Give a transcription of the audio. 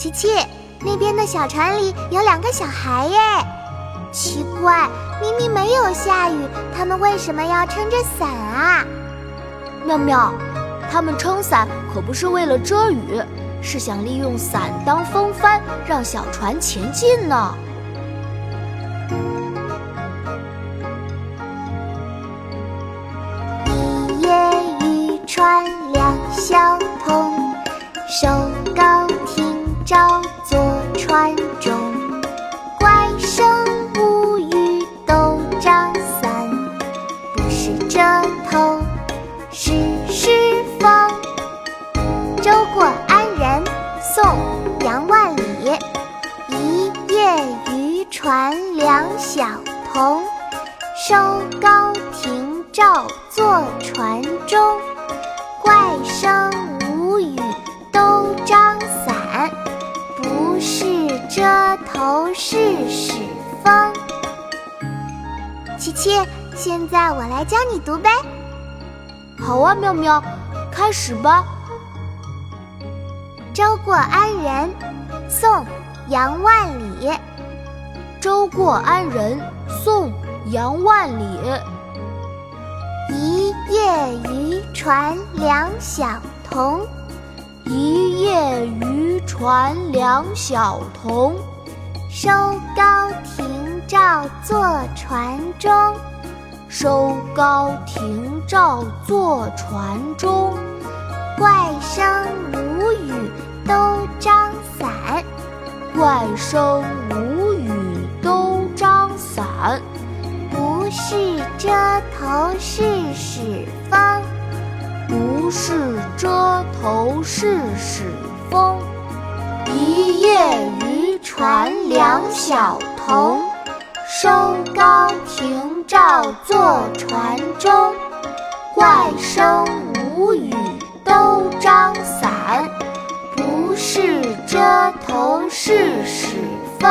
琪琪，那边的小船里有两个小孩耶。奇怪，明明没有下雨，他们为什么要撑着伞啊？妙妙，他们撑伞可不是为了遮雨，是想利用伞当风帆，让小船前进呢。一叶渔船两小童，手船中。怪声无语都张伞，不是遮头是是风。舟过安仁，宋·杨万里。一叶渔船两小童，收篙停棹坐船中。琪琪，现在我来教你读呗。好啊，妙妙，开始吧。舟过安仁，宋·杨万里。舟过安仁，宋·杨万里。一叶渔船两小童，一叶渔船两小童，收高停照坐船中。收高停照坐船中。怪声无语都张伞，怪声无语都张伞。不是遮头是使风，不是遮头是使风。一叶渔船两小童，收篙停棹坐船中。怪声无语都张伞，不是遮头是使风。